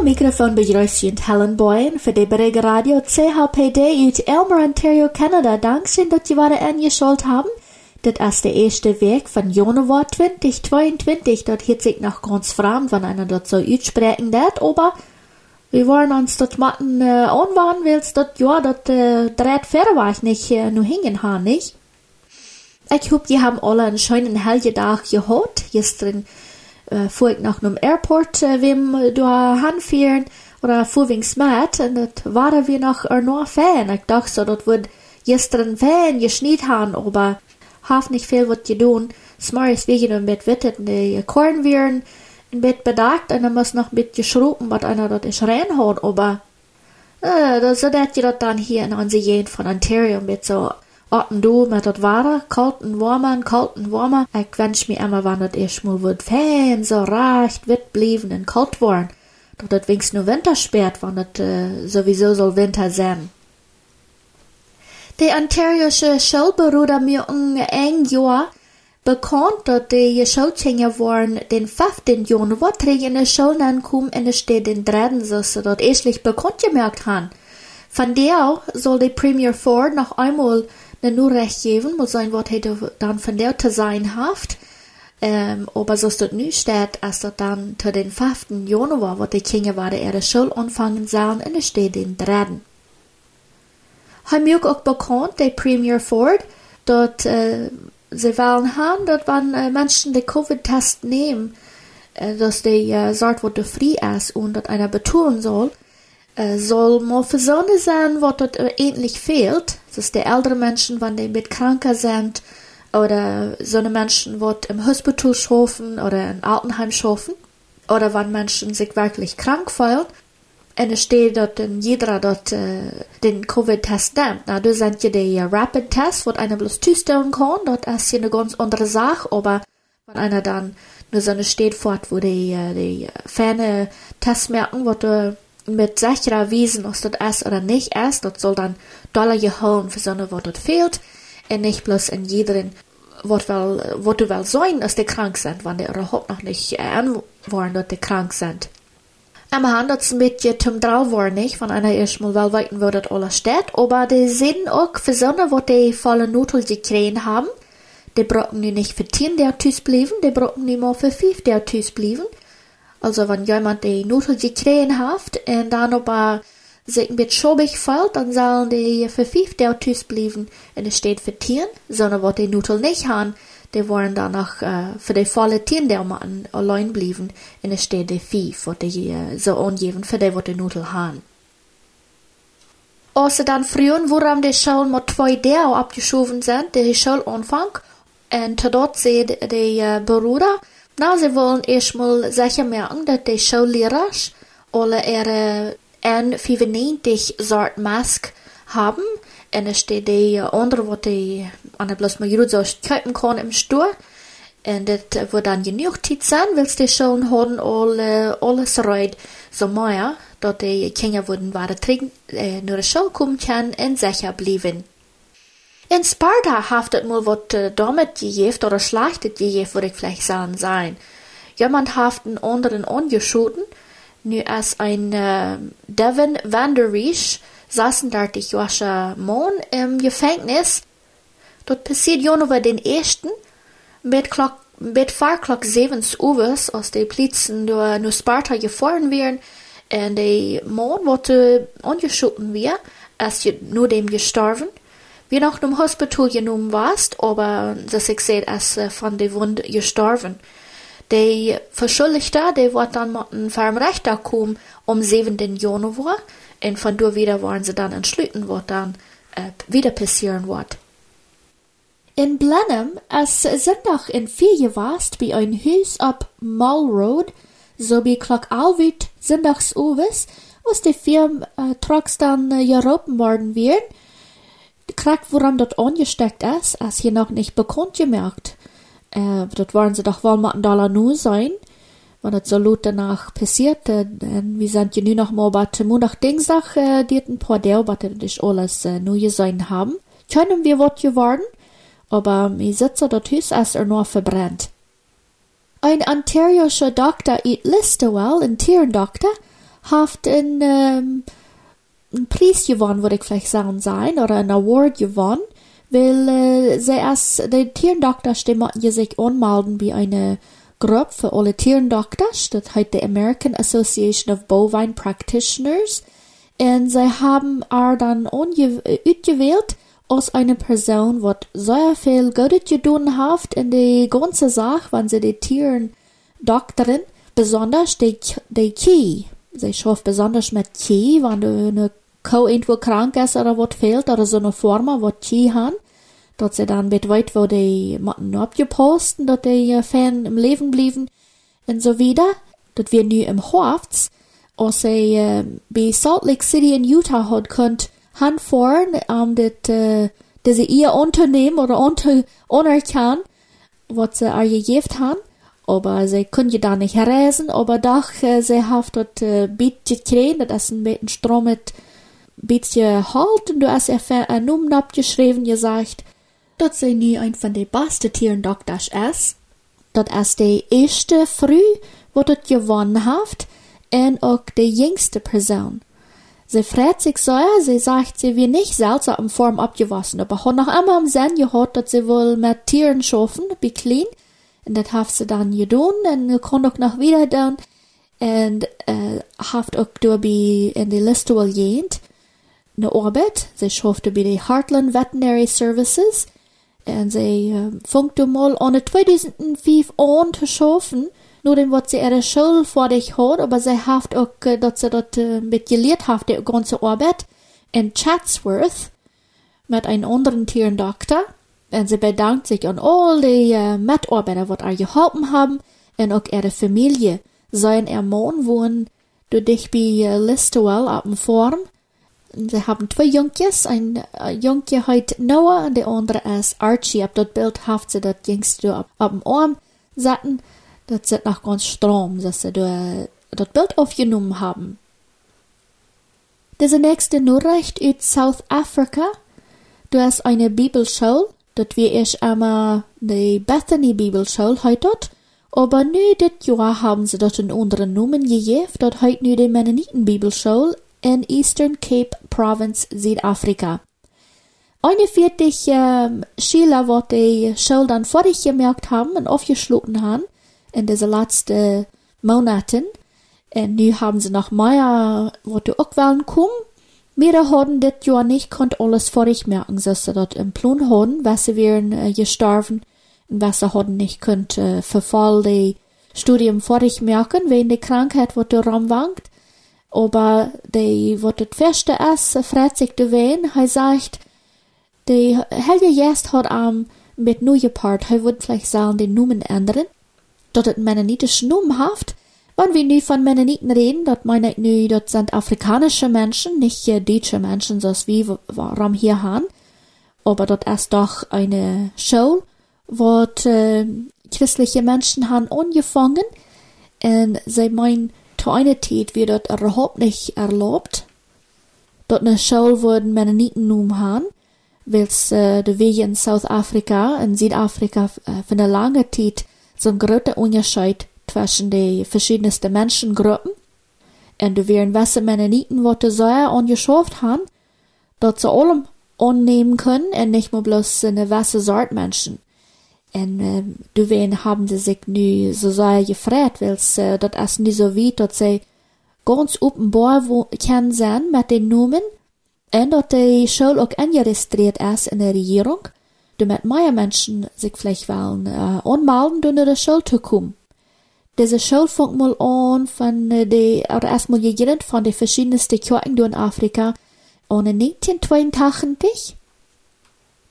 Al microfoon begrüßt Helen Boyen für die Berege Radio CHPD uit Elmer, Ontario, Canada. Dankeschön, dass Sie wieder eingeschaltet haben. Das ist der erste Weg von Januar 2022. Dort hört sich noch ganz fremd, wenn einer dort so uitspreken dat, aber wir wollen uns dort machen, äh, anwarnen, willst dort, ja, dort, äh, dreht fair war ich nicht, äh, nur hingen haben, nicht? Ich hoffe, die haben alle einen schönen hellen Tag gehabt. Gestern äh, fuhr ich nach einem Airport, äh, wem da hinfahren, oder fuhr wings mit, und das waren wir noch nur Fan. Ich dachte so, das wird gestern Fan geschneit haben, aber haf nicht viel wat je doen. Smars wegen een bit wittet de korn wieren, ein bit bedacht und dann muss noch ein bisschen schruppen, was einer dort ist reinhauen, aber äh, so dat je dat dann hier in onze Jen von Ontario mit so Orten du mit dat Ware, kalten warmen, kalten warmen. Ich wünsch mir immer, wann dat erst mal wird fan, so recht wit blieben und kalt worden. Doch dat wings nur Winter sperrt, wann dat äh, sowieso soll Winter sein. De Ontario'sche Schulberuder mir un eng Jahr bekannt, dat de Schultjenger waren den 15. Januar in de Schule ankommen in de Stadt den dritten, so sie dort erstlich bekannt gemerkt han. Von der soll der Premier Ford noch einmal ne nur recht geben, muss sein, was hätte dann von der zu sein haft. Ähm, aber so ist dort nicht steht, als dort dann zu den 5. Januar, wo die Kinder waren, ihre Schule anfangen sollen, in der Stadt den dritten. Hij maakt ook bekend, de premier Ford, dat uh, ze willen gaan dat wanneer uh, mensen de COVID-test nemen, uh, dat de uh, zorg wordt vrij is en dat einer betonen soll, uh, soll mal verzonnen sein, wat dat uh, endlich fehlt. Das die ältere Menschen, wenn die mit kranker sind, oder so eine Menschen, die im Hospital schaffen oder im Altenheim schaffen, oder wenn Menschen sich wirklich krank fühlen, en er steht dort in jeder dort äh, den Covid-Test nimmt. Na, du sind ja die Rapid-Test, wo einer bloß zustellen kann. Dort ist ja eine ganz andere Sache, aber wenn einer dann nur so eine steht fort, wo die, äh, die ferne Tests merken, wo du mit sicherer Wiesen, ob das ist oder nicht ist, dort soll dann Dollar geholen für so eine, wo dort fehlt. Und nicht bloß in jederen, wo, wel, wo du sein, dass die krank sind, wenn die überhaupt noch nicht anwollen, dass die krank sind. Am handelt mit je zum nicht, von einer erstmal wel weiten würdet alle steht, aber die sind auch für Sonne, wo die volle Nutel gekriegt haben. Die brauchen die nicht für 10 der Tüs blieben, die brauchen die mal für 5 der Tüs blieben. Also wenn jemand die Nutel gekriegt hat und dann aber sich bisschen schobig fällt, dann sollen die für 5 der Tüs blieben und es steht für 10, sondern wo die Nutel nicht haben, die waren dann noch äh, für die volle Tien der man allein blieben in der Städte Vieh, für die äh, so angeben, für die, wo die Nudel haben. Außer dann früher, woran die Schulen mit zwei der abgeschoben sind, der Schulanfang, und dort sehen die äh, Brüder, na, sie wollen erstmal sicher merken, dass die Schullehrer alle ihre N95 Sort Mask haben, en er steht die andere wat die an bloß mal jeder so kaufen kann im Stur. Und das wird dann genug Zeit sein, willst du schon haben alle, alles reid so mehr, dass die Kinder würden waren trinken, äh, nur Schule kommen können und sicher bleiben. In Sparta haftet mal äh, damit gejeft oder schlachtet gejeft, würde ich vielleicht sagen sein. Jemand haft einen anderen angeschoten, nu als ein äh, Devin Vanderreich, saßen dort die Joascha Mohn im Gefängnis. Dort passiert Januar den ersten, mit Klock, mit Fahrklock sevens Uwes, aus den Plitzen nur, nur Sparta gefahren werden, und der Mohn wurde angeschoten wir, als nur dem gestorben. Wie noch im Hospital genommen warst, aber das ich sehe, als von der Wund gestorben. Der Verschuldigte, der wird dann mit einem Farmrechter kommen, um 7. Januar, und von dort wieder waren sie dann entschlüten, was dann äh, wieder passieren wird. In Blenheim, es sind noch in vier warst bei ein Haus ab Mall Road, so wie Alwit sind noch Uwes, was die Firma äh, dann äh, geroben worden werden. Krack, woran dort angesteckt ist, als hier noch nicht bekannt gemerkt. Äh, dort waren sie doch wohl mal ein Dollar nur sein wenn das so laut danach passiert, äh, wir sind ja nur noch mal bei Montag, Dienstag, äh, die ein paar der, was das alles äh, neu sein haben. Können wir was geworden, aber wir sitzen dort Hus, als er nur verbrennt. Ein ontarioischer Doktor in Listowel, ein Tierdoktor, haft ein, ähm, ein Preis gewonnen, würde ich vielleicht sagen sein, oder ein Award gewonnen, weil äh, sie erst, der Tierdoktor stimmt sich anmelden wie eine Gruppe für alle Tierdoktors, das heißt die American Association of Bovine Practitioners, und sie haben er dann ausgewählt als eine Person, die sehr viel Gutes getan hat in die ganze Sache, wenn sie die Tieren doktoren, besonders die, die Kie. Sie schafft besonders mit Kie, wenn du eine Kuh irgendwo krank ist oder was fehlt, oder so eine Form, was Kie haben, dass sie dann mit weit, wo die Matten abgeposten, dass die Fan im Leben blieben, und so wieder, dass wir nu im Hofts, als sie äh, bei Salt Lake City in Utah hat könnt, handfahren, um dat, uh, diese ihr Unternehmen oder unter, unerkennen, was sie gegeben haben. Aber sie können da nicht reisen, aber doch, äh, sie haben dort äh, bisschen gekriegt, das ist ein bisschen Strom mit bisschen halt, und du hast ein Numen abgeschrieben, gesagt, dass sie nie ein von den besten Tieren doch das ist. Das ist die erste Früh, wo das gewonnen hat, und auch die jüngste Person. Sie freut sich so, sie sagt, sie will nicht seltsam in Form abgewaschen, aber hat noch einmal im Sinn gehört, dass sie wohl mit Tieren schaffen, wie clean. Und das hat sie dann getan, und kann auch noch wieder tun, und äh, hat auch dabei in die Liste wohl gehend, eine Arbeit. Sie schaffte bei den Heartland Veterinary Services, sie äh, fängt mal an 2005 an zu schaffen, nur dem, was sie ihre Schule vor dich hat, aber sie hat auch, äh, dass sie dort äh, mit gelehrt hat, die ganze Arbeit in Chatsworth mit einem anderen Tierendoktor. Und sie bedankt sich an all die uh, Mitarbeiter, die ihr geholfen haben, und auch ihre Familie. Sein ihr Mann wohnen du dich bei uh, Listowell auf dem Form. Sie haben zwei Junkies, ein uh, Junkie heißt Noah und der andere ist Archie. Ab dort Bild haft sie das jüngste auf, auf dem Arm satten. Das sieht nach ganz Strom, dass sie das Bild aufgenommen haben. Diese nächste Nachricht aus South Africa. Du hast eine Bibelschule, dort wie ich einmal die Bethany Bibelschule heute dort. Aber nu dit Jahr haben sie dort einen anderen Namen gegeben, dort heute nu die Mennoniten Bibelschule in Eastern Cape Province, Südafrika. 41 ähm, Schüler, die die Schule vor dich gemerkt haben und aufgeschlossen haben, in diese letzten Monaten. Und nu haben sie noch mehr, wo du auch wollen kommen. Wir haben das Jahr nicht konnt alles vor ich merken, dass sie dort im Plan haben, was sie wären äh, gestorben und was sie haben nicht könnt äh, verfall die Studium vor ich merken, wegen der Krankheit, wo du rumwankt. Aber wo das Feste ist, freut sich du wen, er sagt, die Helge jetzt hat am mit neue Part, er wird vielleicht sagen, den Namen ändern dat het Mennonitisch Numm haft. Wenn wir nu von Mennoniten reden, dat meine ich nu, dat sind afrikanische Menschen, nicht äh, deutsche Menschen, so wie warum hier han. Aber dat ist doch eine Show, wo äh, christliche Menschen han angefangen, und sie meinen, Zeit wird dat überhaupt nicht erlaubt. Dort eine Show wurden Mennoniten nun han, weil äh, de Wege in South Afrika, in Südafrika, äh, für eine lange Zeit zum großen Unterschied zwischen den verschiedensten Menschengruppen. Und du wären wesse Mennoniten, du sehr angeschafft haben, dort zu allem annehmen können und nicht nur bloß eine wesse Sort Menschen. Und äh, du haben sie sich nu sehr gefreut, weil äh, das ist nicht so weit, dass sie ganz offenbar kennen sein mit den Namen und dass die Schule auch eingeregistriert ist in der Regierung damit mehr Menschen sich vielleicht wollen äh, anmelden, durch die Schule zu kommen. Diese Schule fängt mal an von äh, die, oder erstmal gegründet von den verschiedensten Kirchen in Afrika und in 1982.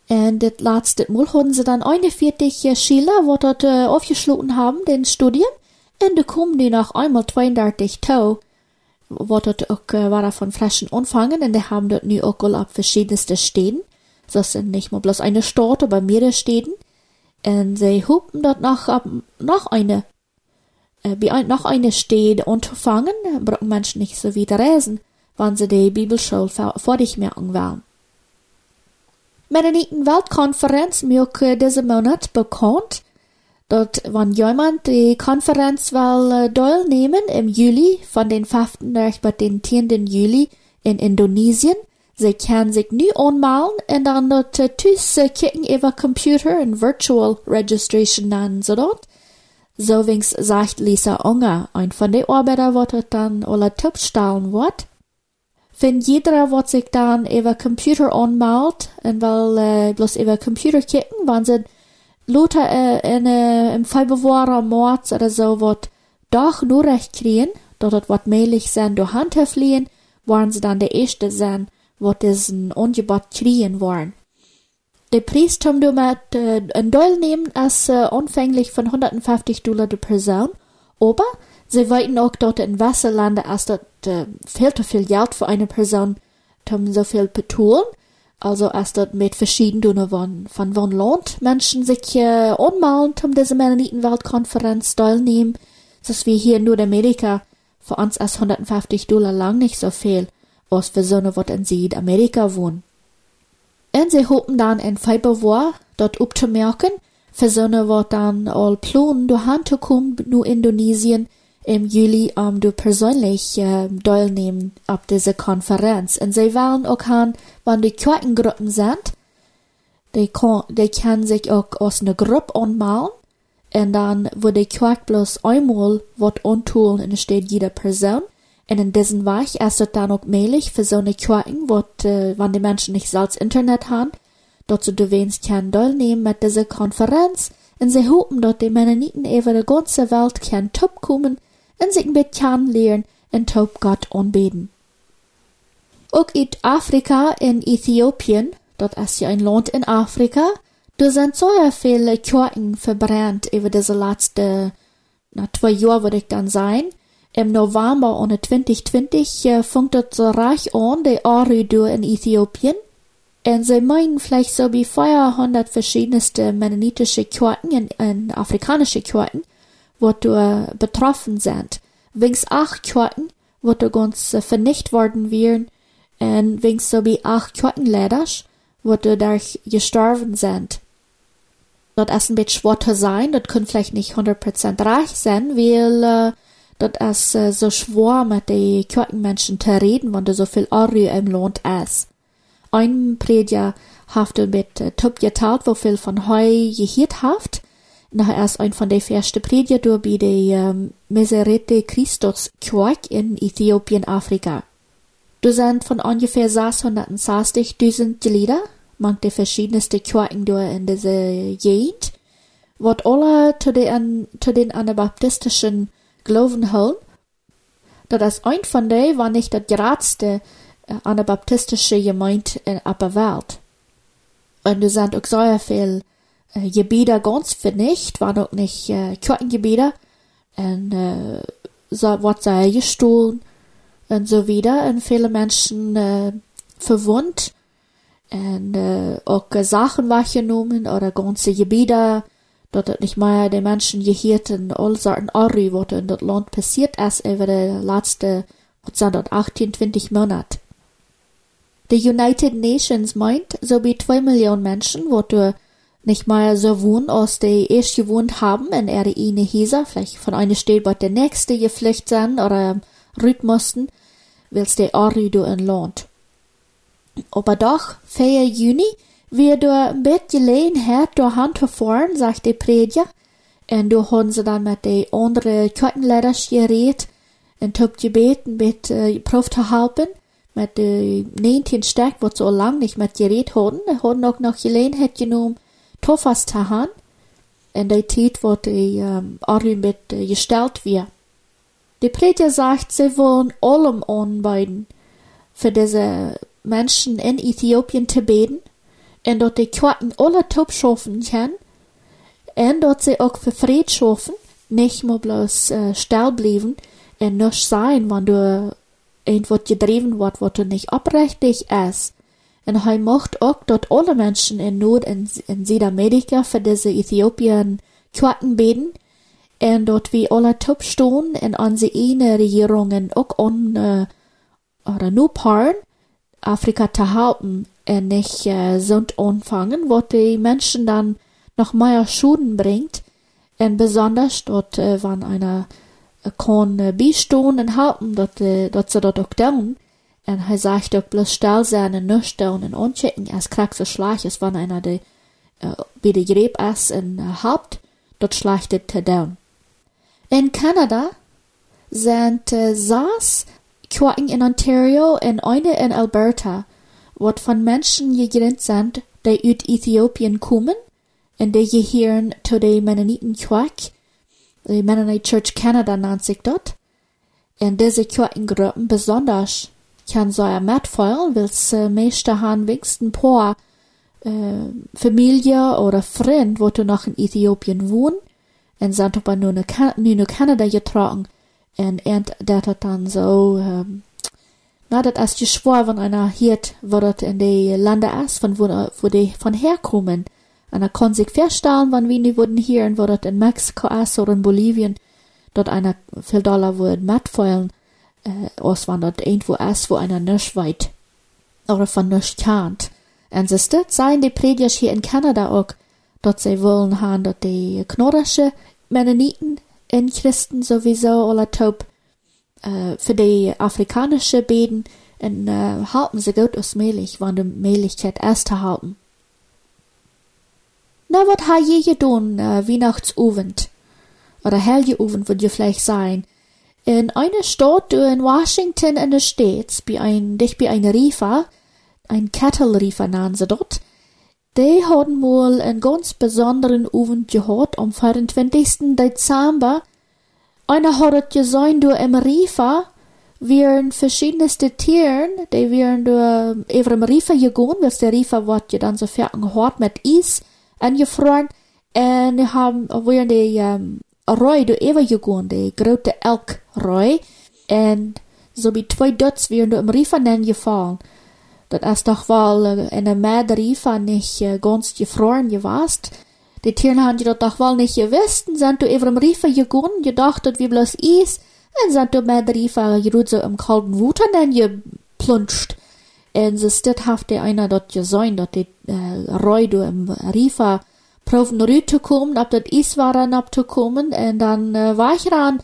Und das letzte Mal hatten sie dann 41 Schüler, die dort äh, aufgeschlossen haben, den Studien. Und da kommen die noch einmal 32 Tau, wo dort auch, äh, war von frischen Anfangen, und die haben dort nu auch auf verschiedenste Städten. Das sind nicht mal bloß eine Stadt, aber mehrere Städten. Und sie hupen dort nach, nach eine, äh, wie ein, nach eine Städte unterfangen, brauchen Menschen nicht so wieder reisen, wann sie die Bibelschule vor dich merken wollen. Mennoniten Weltkonferenz mirke diesen Monat bekannt, Dort, wenn jemand die Konferenz will teilnehmen im Juli, von den 5. bis den 10. Juli in Indonesien, sie kann sich nu anmelden und dann dort äh, tüs kicken über Computer und Virtual Registration nennen sie dort. So wings sagt Lisa Unger, ein von den Arbeiter, wird dann alle Tipps stellen wird. Wenn jeder, wird sich dann über Computer anmeldet und will äh, bloß über Computer kicken, wenn sie Lothar äh, in, äh, im Februar, März oder so wird doch nur recht kriegen, dort het wat meilig sein durch Hand fliehen, waren sie dann der erste sein, wat diesen Angebot kriegen wollen. Der Preis haben du mit äh, ein Doll nehmen als äh, anfänglich von 150 Dollar die Person, aber sie wollten auch dort in Wasserlande als dort viel zu viel Geld für eine Person, um so viel betonen, also als dort mit verschiedenen von, von von Land Menschen sich äh, anmalen, um diese Mennonitenweltkonferenz teilnehmen, das wie hier in Amerika für uns als 150 Dollar lang nicht so viel, als für so eine, was in Südamerika wohnen. Und sie hoffen dann in Februar dort abzumerken, für so eine, was dann all planen, durch Hand zu kommen, nur Indonesien, im Juli um du persönlich äh, teilnehmen ab dieser Konferenz. Und sie wollen auch haben, wenn die Kirchengruppen sind, die, kann, die kann sich auch aus einer Gruppe anmalen. Und dann, wo die Kirche bloß einmal wird antun, und steht jede Person. Und in diesem Weg ist es dann auch möglich für so eine Kirche, wo, äh, wenn die Menschen nicht selbst Internet haben, zu du wenigstens kann teilnehmen mit dieser Konferenz. Und sie hoffen, dass die Mennoniten über die ganze Welt kann top kommen en zich leren en top God aanbeden. Ook in Afrika en Ethiopië, dat is ja een land in Afrika, er zijn zo viele Kirchen verbrannt über diese letzte, na, zwei Jahre würde ich dann sein. Im November ohne 2020 äh, fängt das so reich an, die Aridu in Äthiopien. Und sie meinen vielleicht so wie 400 verschiedenste mennonitische Kirchen in, in afrikanische Kirchen wo du betroffen sind. Wings acht Kirchen, wo du ganz äh, vernicht worden wären, und wings so wie acht Kirchenleiders, wo du durch gestorben sind. Das ist ein bisschen schwer sein, das kann vielleicht nicht 100% reich sein, weil äh, das ist äh, so schwer mit den Kirchenmenschen zu reden, wenn du so viel Euro im Land ist. Ein Prediger hat mit äh, Top geteilt, wo viel von heu gehört haft, Nachher erst ein von der ersten Prediger bei der ähm, Meserete Christus Kirche in Äthiopien, Afrika. Du sind von ungefähr 660.000 Glieder, manche verschiedenste Kirchen in dieser Gegend, wird alle zu den, zu den anabaptistischen Glauben holen. Das ist ein von denen war nicht das geradste äh, anabaptistische Gemeinde in der Welt. Und du sind auch sehr viel äh, Gebiete ganz vernicht, waren auch nicht äh, Kirchengebiete. Und äh, so wird sie gestohlen und so wieder. Und viele Menschen äh, verwundet. Und äh, auch Sachen weggenommen oder ganze Gebiete, dort nicht mehr die Menschen gehört und all Sorten Arri, was in das Land passiert ist über die letzten, was sind das, 18, 20 Monate. Die United Nations meint, so wie zwei Millionen Menschen, du nicht so wohnen, als die erst gewohnt haben in ihre eine Häuser, vielleicht von einer Stadt bei der nächste geflüchtet sind oder rüt mussten, weil's die Arüdo in Land. Aber doch, 4. Juni, wir du ein Bett Gelegenheit durch Hand fahren, sagt der Prediger, und du haben sie dann mit den anderen Kirchenleiters geredet. Und hab gebeten, mit äh, Prof zu helfen, mit den 19 Stück, wo so lang nicht mit geredet haben, haben auch noch Gelegenheit genommen, Tofas tahan, en de tijd wordt de um, argument uh, gesteld weer. De Prediger sagt, sie wollen allem anbieten, für diese Menschen in Äthiopien zu beten, und dort die Kirchen alle top schaffen können, und dort sie auch für Fried schaffen, nicht nur bloß äh, still bleiben und nicht sein, wenn du irgendwas gedrieben wird, was du nicht abrechtig ist. En hij mocht ook dat alle mensen in Noord- en, in Südamerika für diese Äthiopien kwaken beten. En dat alle topstoen en onze ene Regierungen ook on, uh, oder nur paren, Afrika zu halten und nicht äh, sind anfangen, wo die Menschen dann noch mehr Schulden bringt Und besonders dort äh, waren einer äh, kon äh, bistehen und halten, dort, äh, dort sie dort auch tun. Er sagt auch bloß still sein und nicht tun und unchecken, als kriegst so Schlag, es war einer, der äh, bei der Greb ist in äh, Haupt, dort schlachtet er down. In Kanada sind äh, saß Quaken in Ontario und eine in Alberta, wat von Menschen gegrenzt sind, die uit Äthiopien kommen, und die gehören zu den Mennoniten Quack, die Mennonite Church Canada nennt sich dort. Und diese Quakengruppen besonders ein mitfallen, weil es äh, meiste haben wenigstens paar äh, Familie oder Freund, wo du noch in Äthiopien wohnen, und sind aber nur in Kanada getragen, und dat hat dann so, ähm, na, dat als geschwor von einer Hirt, wo dat in die Lande ist, von wo, wo die von herkommen. Und er kann sich feststellen, wann wir wurden hier, wo dat in Mexiko ist oder in Bolivien, dort einer viel Dollar würden mitfallen, äh, aus wann dort irgendwo ist, wo einer nicht weit, oder von nicht kennt. Und es ist sein die Prediger hier in Kanada auch, dort sie wollen haben, dort die knorrische Mennoniten in Christen sowieso alle taub äh, für die afrikanische Beden und äh, halten sie gut aus Mehlig, wann die Mehligkeit erst halten. Na, wat ha je gedaan äh, Weihnachtsabend? Oder Helgeabend wird je vielleicht sein. In einer Stadt in Washington in den States, bei ein, dich bei ein Riefer, ein Cattle Riefer nannen sie dort, die haben wohl einen ganz besonderen Abend gehabt am 24. Dezember. Einer hat es gesehen, du im Riefer, wären verschiedenste Tieren, die wären du über im Riefer gegangen, weil der Riefer wird ja dann so fertig mit Eis angefroren, und haben, wären die, ähm, Roy du über gegangen, die große Elk-Roy, und so wie zwei Dutz wären du im Riefer dann gefallen. Dat is toch wel uh, in een Mäderifa nicht uh, ganz gefroren gewesen. Die Tieren haben je doch wel nicht gewusst, sind du dem Riefer gegangen, gedacht, dat wir bloß is, und sind du Mäderifa gerut so im kalten Wuter dann geplunscht. Und so der einer dort gesehen, dort die äh, Reu du im Riefer rüberzukommen, ab dort is waren abzukommen, und dann äh, war ich ran,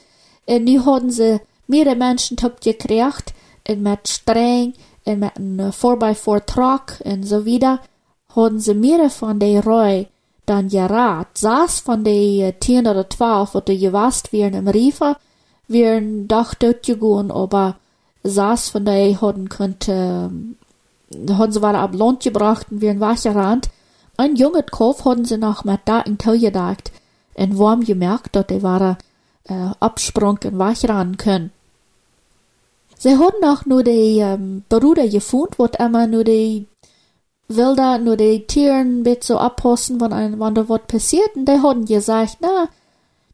und nu hatten sie mehrere Menschen gekriegt, und mit streng, en met een 4x4 truck en zo wieder, hadden ze meer van de roi dan geraad. Zes van de uh, tien oder twaalf, wat er gewast wären im Riefer, wären doch gegangen, aber zes von de hadden kunt, uh, hadden ze waren ab Land gebracht und wären weggerannt. Ein junges Kopf hadden sie noch mit da in Tau gedacht und warm gemerkt, dass die uh, absprung und wegrennen können. Sie haben auch nur die ähm, Bruder gefunden, wo immer nur die Wilder, nur die Tieren mit so abposten, wenn, ein, da was passiert. Und die haben gesagt, na,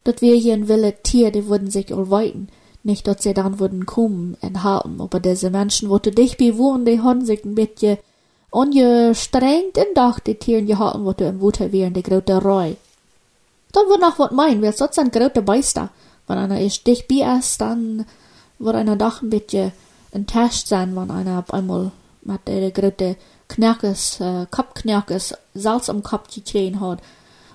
dat wir hier ein wilde Tier, die würden sich weiten. Nicht, dass sie dann würden kommen und halten. Aber diese Menschen, wo du dich bewohnen, die haben sich ein bisschen ungestrengt und doch die Tieren gehalten, wo du im Wutter wären, die große Reu. Dann wird noch was meinen, wer sonst ein großer Beister. Wenn einer ist dich bei ist, dann wird einer doch ein bisschen enttäuscht sein, wenn einer auf einmal mit der große Knackes, äh, Kopfknackes Salz am Kopf gekriegt hat.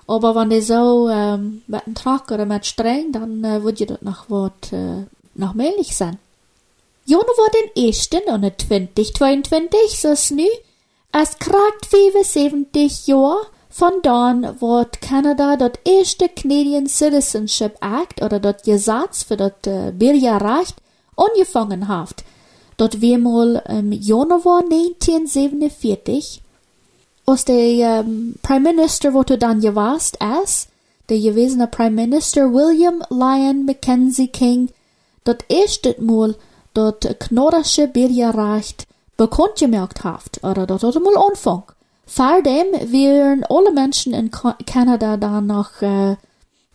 Aber wenn der so ähm, mit dem Truck oder mit Streng, dann äh, wird ja das noch was äh, noch mählich sein. Jone war den ersten und 2022, so ist nu, es kragt 75 Jahre von dann wird Kanada das erste Canadian Citizenship Act oder das Gesetz für das äh, Bürgerrecht angefangen haft. Dort wir mal im Januar 1947 aus der ähm, Prime Minister, du dann gewasst ist, der gewesene Prime Minister William Lyon Mackenzie King, dort erste Mal dort knorrische Bürgerrecht bekannt gemerkt haft, oder dort hat mal Anfang. Vor dem wären alle Menschen in Kanada dann noch, äh,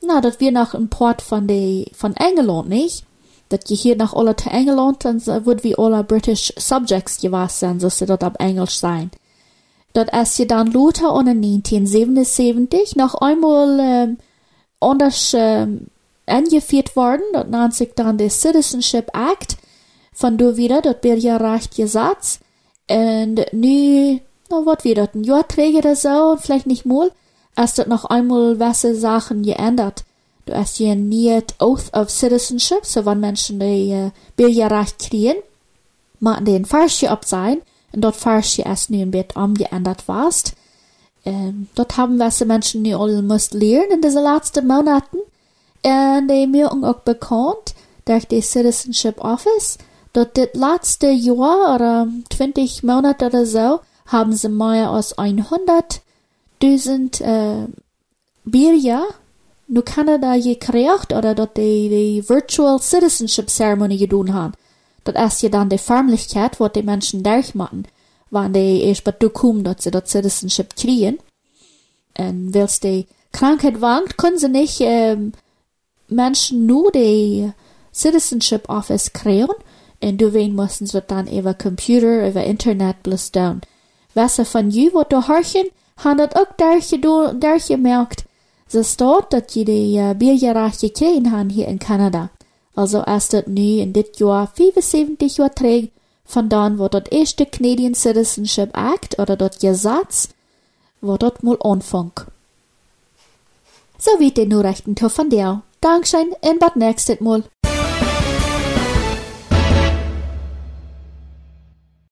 na, dat wir noch ein Port von de, von England, nicht? dat je hier nach alle te Engeland, dan wordt wie alle British subjects gewas zijn, zo ze dat op Englisch zijn. Dat als je dan later in 1977 noch einmal ähm, anders ähm, angeführt worden, dat nennt sich dann der Citizenship Act, von du wieder, dat Bürgerrecht Gesetz, und nu, na, wat wieder, ein Jahr träger oder so, vielleicht nicht mal, als dat noch einmal wasse Sachen geändert. Du hast je niet Oath of Citizenship, so wann Menschen die uh, Bürgerrecht kriegen, machen ein Farsje op sein, und dort Farsje erst nu ein bisschen umgeändert warst. Ähm, dort haben wir Menschen die alle musst lernen in diesen letzten Monaten. Und die mir auch bekannt durch die Citizenship Office, dort das letzte Jahr oder 20 Monate oder so, haben sie mehr als 100.000 äh, Bürger nu Kanada gekriegt oder dort die, die Virtual Citizenship Ceremony gedaan haben. Dat ist ja dann die Förmlichkeit, wo die Menschen durchmachen, wann die erst bei kommen, dass sie dort Citizenship kriegen. Und weil die Krankheit wankt, können sie nicht ähm, Menschen nur die Citizenship Office kriegen, und du wen müssen sie dann über Computer, über Internet bloß down. Was von you, wo du horchen, haben das auch durchgemerkt, ze staat dat je de uh, bierjaarrecht gekregen haben hier in Kanada. Also erst dat nu in dit jaar 75 jaar terug, vandaan wordt dat eerste Canadian Citizenship Act oder dat Gesetz, wo dat mal anfang. So wie den nur rechten Tour von dir. Dankeschön, in bad nächstes Mal.